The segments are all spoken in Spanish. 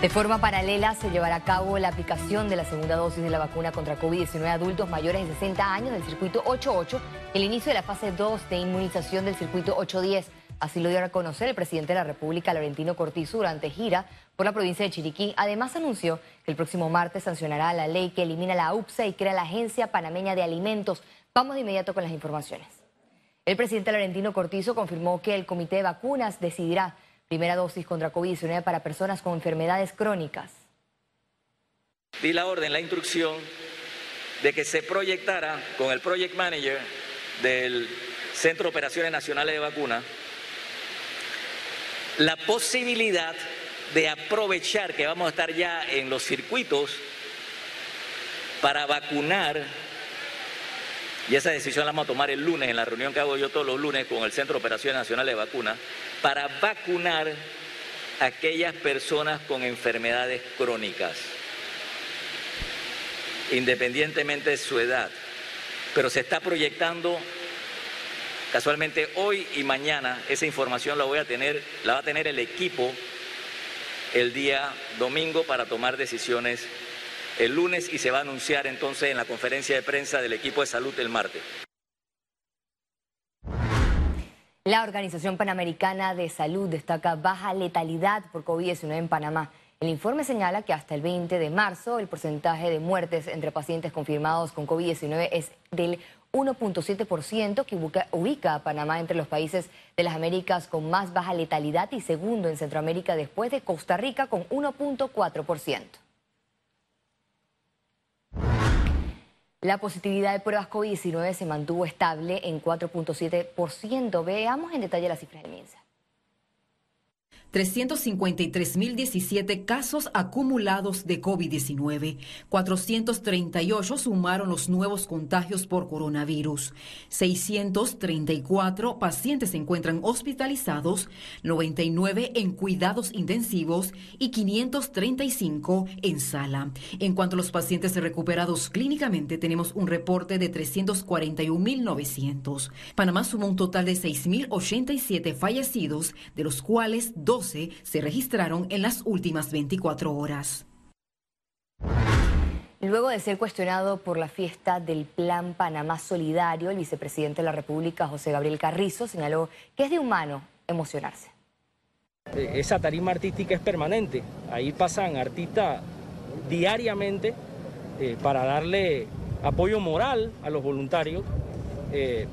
De forma paralela se llevará a cabo la aplicación de la segunda dosis de la vacuna contra COVID-19 a adultos mayores de 60 años del circuito 88, el inicio de la fase 2 de inmunización del circuito 810. Así lo dio a conocer el presidente de la República, Laurentino Cortizo, durante gira por la provincia de Chiriquí. Además anunció que el próximo martes sancionará la ley que elimina la UPSA y crea la Agencia Panameña de Alimentos. Vamos de inmediato con las informaciones. El presidente Laurentino Cortizo confirmó que el comité de vacunas decidirá Primera dosis contra COVID-19 para personas con enfermedades crónicas. Di la orden, la instrucción de que se proyectara con el Project Manager del Centro de Operaciones Nacionales de Vacunas la posibilidad de aprovechar que vamos a estar ya en los circuitos para vacunar, y esa decisión la vamos a tomar el lunes en la reunión que hago yo todos los lunes con el Centro de Operaciones Nacionales de Vacunas, para vacunar a aquellas personas con enfermedades crónicas, independientemente de su edad. Pero se está proyectando casualmente hoy y mañana esa información la voy a tener, la va a tener el equipo el día domingo para tomar decisiones el lunes y se va a anunciar entonces en la conferencia de prensa del equipo de salud el martes. La Organización Panamericana de Salud destaca baja letalidad por COVID-19 en Panamá. El informe señala que hasta el 20 de marzo el porcentaje de muertes entre pacientes confirmados con COVID-19 es del 1.7%, que ubica a Panamá entre los países de las Américas con más baja letalidad y segundo en Centroamérica después de Costa Rica con 1.4%. La positividad de pruebas COVID-19 se mantuvo estable en 4.7%. Veamos en detalle las cifras del MINSA. 353.017 casos acumulados de COVID-19. 438 sumaron los nuevos contagios por coronavirus. 634 pacientes se encuentran hospitalizados, 99 en cuidados intensivos y 535 en sala. En cuanto a los pacientes recuperados clínicamente, tenemos un reporte de 341.900. Panamá sumó un total de 6.087 fallecidos, de los cuales 12 se registraron en las últimas 24 horas. Luego de ser cuestionado por la fiesta del Plan Panamá Solidario, el vicepresidente de la República, José Gabriel Carrizo, señaló que es de humano emocionarse. Eh, esa tarima artística es permanente. Ahí pasan artistas diariamente eh, para darle apoyo moral a los voluntarios. Eh,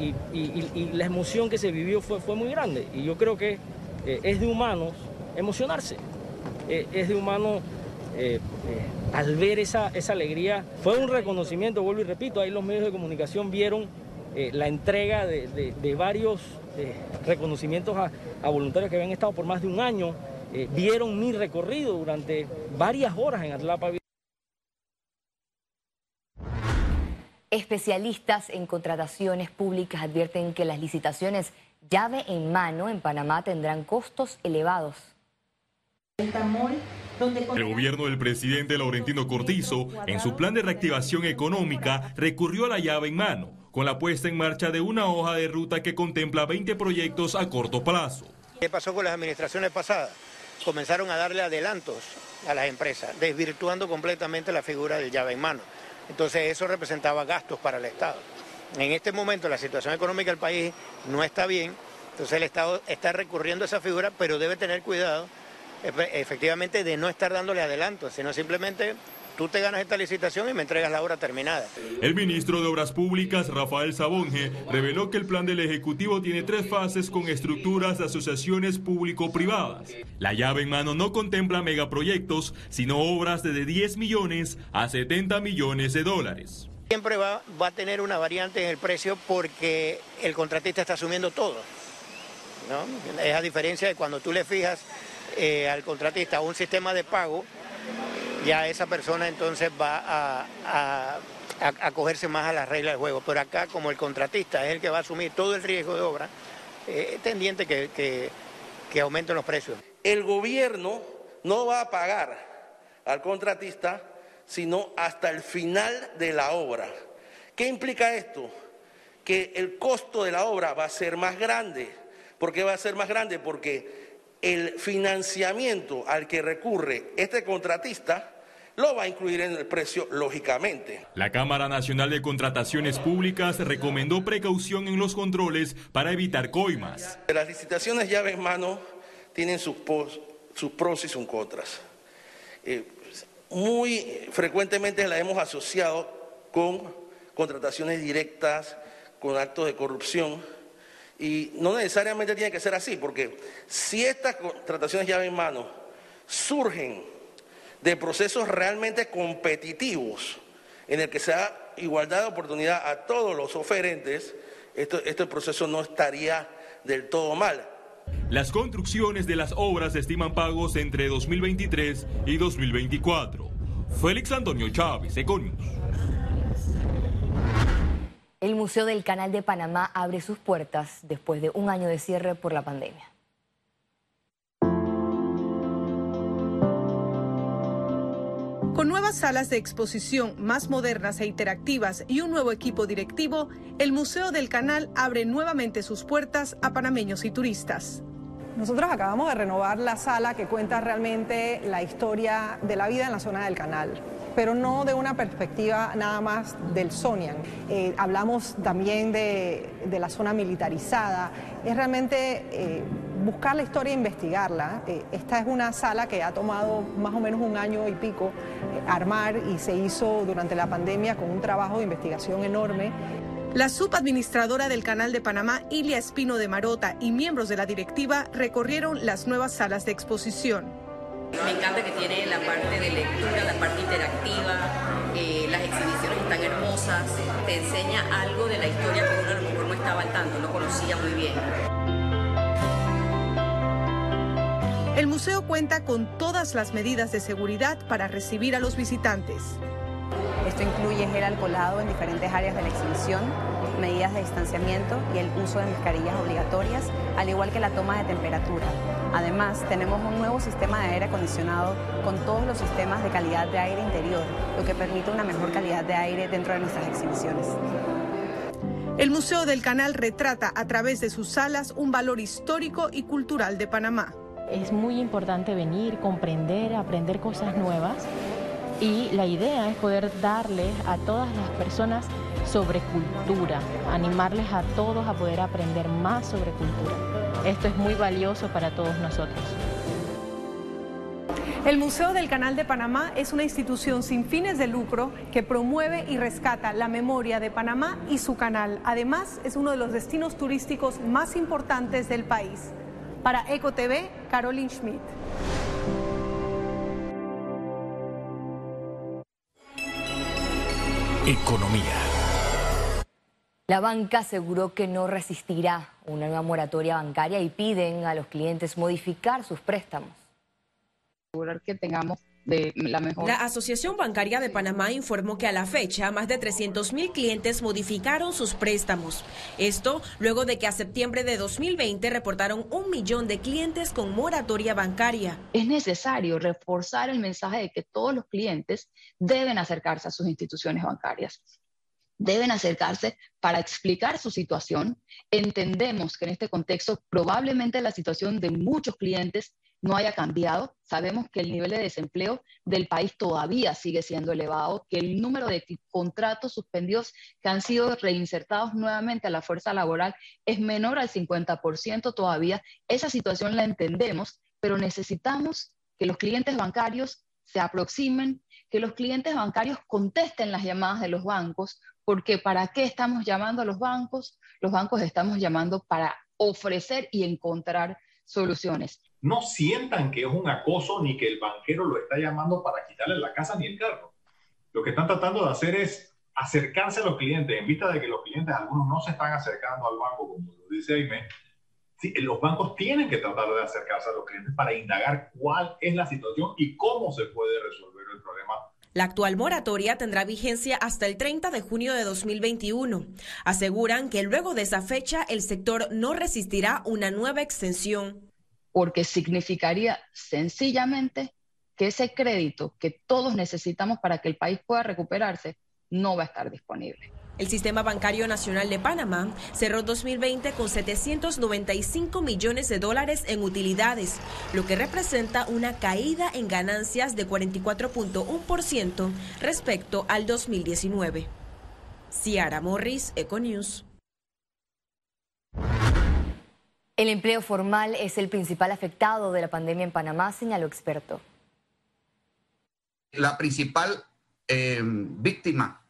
y, la emoción que se vivió fue, fue muy grande. Y yo creo que eh, es de humanos emocionarse, eh, es de humanos eh, al ver esa, esa alegría. Fue un reconocimiento, vuelvo y repito, ahí los medios de comunicación vieron la entrega de, varios reconocimientos a, a, voluntarios que habían estado por más de un año, vieron mi recorrido durante varias horas en Atlapa. Especialistas en contrataciones públicas advierten que las licitaciones llave en mano en Panamá tendrán costos elevados. El gobierno del presidente Laurentino Cortizo, en su plan de reactivación económica, recurrió a la llave en mano, con la puesta en marcha de una hoja de ruta que contempla 20 proyectos a corto plazo. ¿Qué pasó con las administraciones pasadas? Comenzaron a darle adelantos a las empresas, desvirtuando completamente la figura del llave en mano. Entonces eso representaba gastos para el Estado. En este momento la situación económica del país no está bien, entonces el Estado está recurriendo a esa figura, pero debe tener cuidado efectivamente de no estar dándole adelanto, sino simplemente tú te ganas esta licitación y me entregas la obra terminada. El ministro de Obras Públicas, Rafael Sabonge, reveló que el plan del Ejecutivo tiene tres fases con estructuras de asociaciones público-privadas. La llave en mano no contempla megaproyectos, sino obras de 10 millones a 70 millones de dólares. Siempre va, a tener una variante en el precio porque el contratista está asumiendo todo. Es a diferencia de cuando tú le fijas eh, al contratista un sistema de pago, ya esa persona entonces va a, a, acogerse más a las reglas del juego. Pero acá, como el contratista es el que va a asumir todo el riesgo de obra, eh, es tendiente que, que, que aumenten los precios. El gobierno no va a pagar al contratista sino hasta el final de la obra. ¿Qué implica esto? Que el costo de la obra va a ser más grande. ¿Por qué va a ser más grande? Porque el financiamiento al que recurre este contratista lo va a incluir en el precio, lógicamente. La Cámara Nacional de Contrataciones Públicas recomendó precaución en los controles para evitar coimas. Las licitaciones llave en mano tienen sus, sus pros y sus contras. Eh, muy frecuentemente la hemos asociado con contrataciones directas, con actos de corrupción. Y no necesariamente tiene que ser así, porque si estas contrataciones llave en mano surgen de procesos realmente competitivos en el que se da igualdad de oportunidad a todos los oferentes, este proceso no estaría del todo mal. Las construcciones de las obras estiman pagos entre 2023 y 2024. Félix Antonio Chávez, Econius. El Museo del Canal de Panamá abre sus puertas después de un año de cierre por la pandemia. Con nuevas salas de exposición más modernas e interactivas y un nuevo equipo directivo, el Museo del Canal abre nuevamente sus puertas a panameños y turistas. Nosotros acabamos de renovar la sala que cuenta realmente la historia de la vida en la zona del canal pero no de una perspectiva nada más del Sonian. Eh, hablamos también de, la zona militarizada. Es realmente eh, buscar la historia e investigarla. Eh, esta es una sala que ha tomado más o menos un año y pico armar y se hizo durante la pandemia con un trabajo de investigación enorme. La subadministradora del Canal de Panamá, Ilia Espino de Marota, y miembros de la directiva recorrieron las nuevas salas de exposición. Me encanta que tiene la parte de lectura, la parte interactiva, eh, las exhibiciones están hermosas, te enseña algo de la historia que uno a lo mejor no estaba al tanto, no conocía muy bien. El museo cuenta con todas las medidas de seguridad para recibir a los visitantes. Esto incluye gel alcoholado en diferentes áreas de la exhibición, medidas de distanciamiento y el uso de mascarillas obligatorias, al igual que la toma de temperatura. Además, tenemos un nuevo sistema de aire acondicionado con todos los sistemas de calidad de aire interior, lo que permite una mejor calidad de aire dentro de nuestras exhibiciones. El Museo del Canal retrata a través de sus salas un valor histórico y cultural de Panamá. Es muy importante venir, comprender, aprender cosas nuevas y la idea es poder darles a todas las personas sobre cultura, animarles a todos a poder aprender más sobre cultura. Esto es muy valioso para todos nosotros. El Museo del Canal de Panamá es una institución sin fines de lucro que promueve y rescata la memoria de Panamá y su canal. Además, es uno de los destinos turísticos más importantes del país. Para EcoTV, Caroline Schmidt. Economía. La banca aseguró que no resistirá una nueva moratoria bancaria y piden a los clientes modificar sus préstamos. Asegurar que tengamos la mejor. La Asociación Bancaria de Panamá informó que a la fecha más de 300 mil clientes modificaron sus préstamos. Esto luego de que a septiembre de 2020 reportaron un millón de clientes con moratoria bancaria. Es necesario reforzar el mensaje de que todos los clientes deben acercarse a sus instituciones bancarias deben acercarse para explicar su situación. Entendemos que en este contexto probablemente la situación de muchos clientes no haya cambiado. Sabemos que el nivel de desempleo del país todavía sigue siendo elevado, que el número de contratos suspendidos que han sido reinsertados nuevamente a la fuerza laboral es menor al 50% todavía. Esa situación la entendemos, pero necesitamos que los clientes bancarios se aproximen, que los clientes bancarios contesten las llamadas de los bancos, porque ¿para qué estamos llamando a los bancos? Los bancos estamos llamando para ofrecer y encontrar soluciones. No sientan que es un acoso ni que el banquero lo está llamando para quitarle la casa ni el carro. Lo que están tratando de hacer es acercarse a los clientes, en vista de que los clientes, algunos no se están acercando al banco, como lo dice Aime, los bancos tienen que tratar de acercarse a los clientes para indagar cuál es la situación y cómo se puede resolver el problema la actual moratoria tendrá vigencia hasta el 30 de junio de 2021. Aseguran que luego de esa fecha el sector no resistirá una nueva extensión. Porque significaría sencillamente que ese crédito que todos necesitamos para que el país pueda recuperarse no va a estar disponible. El Sistema Bancario Nacional de Panamá cerró 2020 con 795 millones de dólares en utilidades, lo que representa una caída en ganancias de 44.1% respecto al 2019. Ciara Morris, Econews. El empleo formal es el principal afectado de la pandemia en Panamá, señaló experto. La principal eh, víctima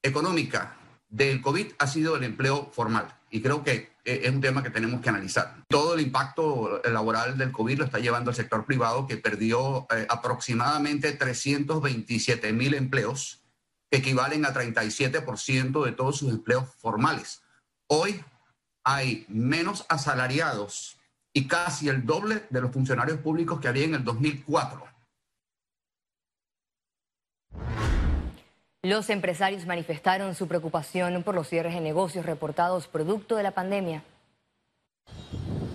económica del COVID ha sido el empleo formal y creo que eh, es un tema que tenemos que analizar. Todo el impacto laboral del COVID lo está llevando el sector privado que perdió eh, aproximadamente 327 mil empleos, que equivalen a 37% de todos sus empleos formales. Hoy hay menos asalariados y casi el doble de los funcionarios públicos que había en el 2004. Los empresarios manifestaron su preocupación por los cierres de negocios reportados producto de la pandemia.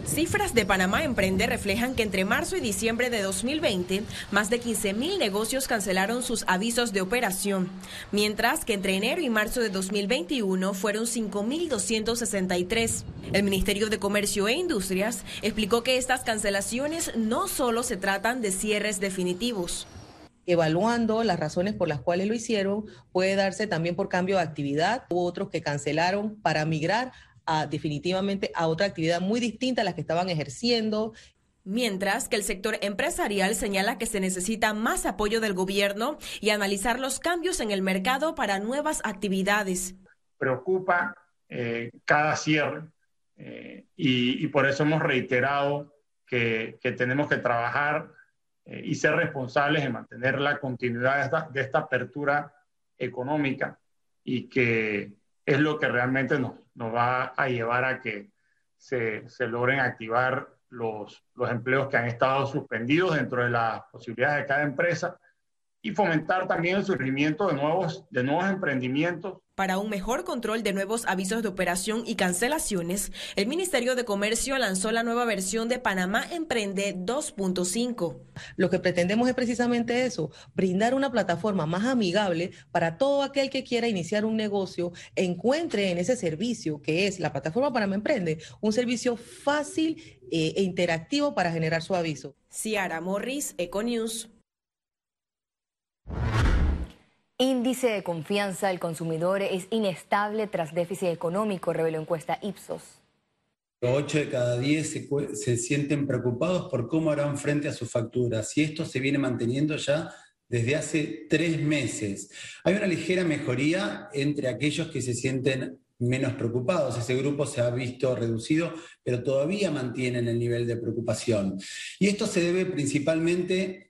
Cifras de Panamá Emprende reflejan que entre marzo y diciembre de 2020, más de 15.000 negocios cancelaron sus avisos de operación, mientras que entre enero y marzo de 2021 fueron 5.263. El Ministerio de Comercio e Industrias explicó que estas cancelaciones no solo se tratan de cierres definitivos evaluando las razones por las cuales lo hicieron, puede darse también por cambio de actividad. Hubo otros que cancelaron para migrar a, definitivamente a otra actividad muy distinta a las que estaban ejerciendo. Mientras que el sector empresarial señala que se necesita más apoyo del gobierno y analizar los cambios en el mercado para nuevas actividades. Preocupa eh, cada cierre eh, y, por eso hemos reiterado que, que tenemos que trabajar eh, y ser responsables en mantener la continuidad de esta, apertura económica y que es lo que realmente nos, nos va a llevar a que se, se logren activar los, los empleos que han estado suspendidos dentro de las posibilidades de cada empresa y fomentar también el surgimiento de nuevos, de nuevos emprendimientos para un mejor control de nuevos avisos de operación y cancelaciones, el Ministerio de Comercio lanzó la nueva versión de Panamá Emprende 2.5. Lo que pretendemos es precisamente eso, brindar una plataforma más amigable para todo aquel que quiera iniciar un negocio, encuentre en ese servicio que es la plataforma Panamá Emprende, un servicio fácil eh, e interactivo para generar su aviso. Ciara Morris, Econews. Índice de confianza del consumidor es inestable tras déficit económico, reveló encuesta Ipsos. Ocho de cada diez se, se, sienten preocupados por cómo harán frente a sus facturas y esto se viene manteniendo ya desde hace tres meses. Hay una ligera mejoría entre aquellos que se sienten menos preocupados. Ese grupo se ha visto reducido, pero todavía mantienen el nivel de preocupación. Y esto se debe principalmente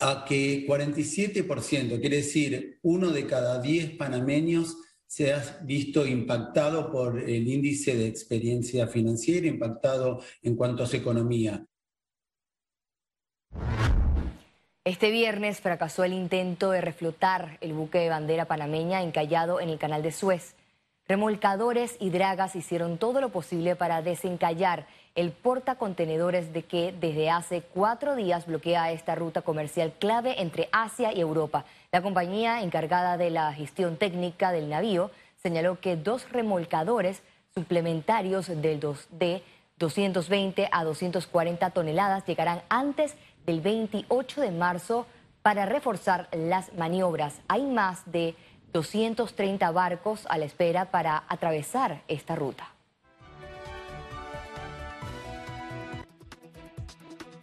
a que 47%, quiere decir uno de cada 10 panameños se ha visto impactado por el índice de experiencia financiera, impactado en cuanto a su economía. Este viernes fracasó el intento de reflotar el buque de bandera panameña encallado en el canal de Suez. Remolcadores y dragas hicieron todo lo posible para desencallar el portacontenedores de que desde hace cuatro días bloquea esta ruta comercial clave entre Asia y Europa. La compañía encargada de la gestión técnica del navío señaló que dos remolcadores suplementarios del 2 de 220 a 240 toneladas llegarán antes del 28 de marzo para reforzar las maniobras. Hay más de 230 barcos a la espera para atravesar esta ruta.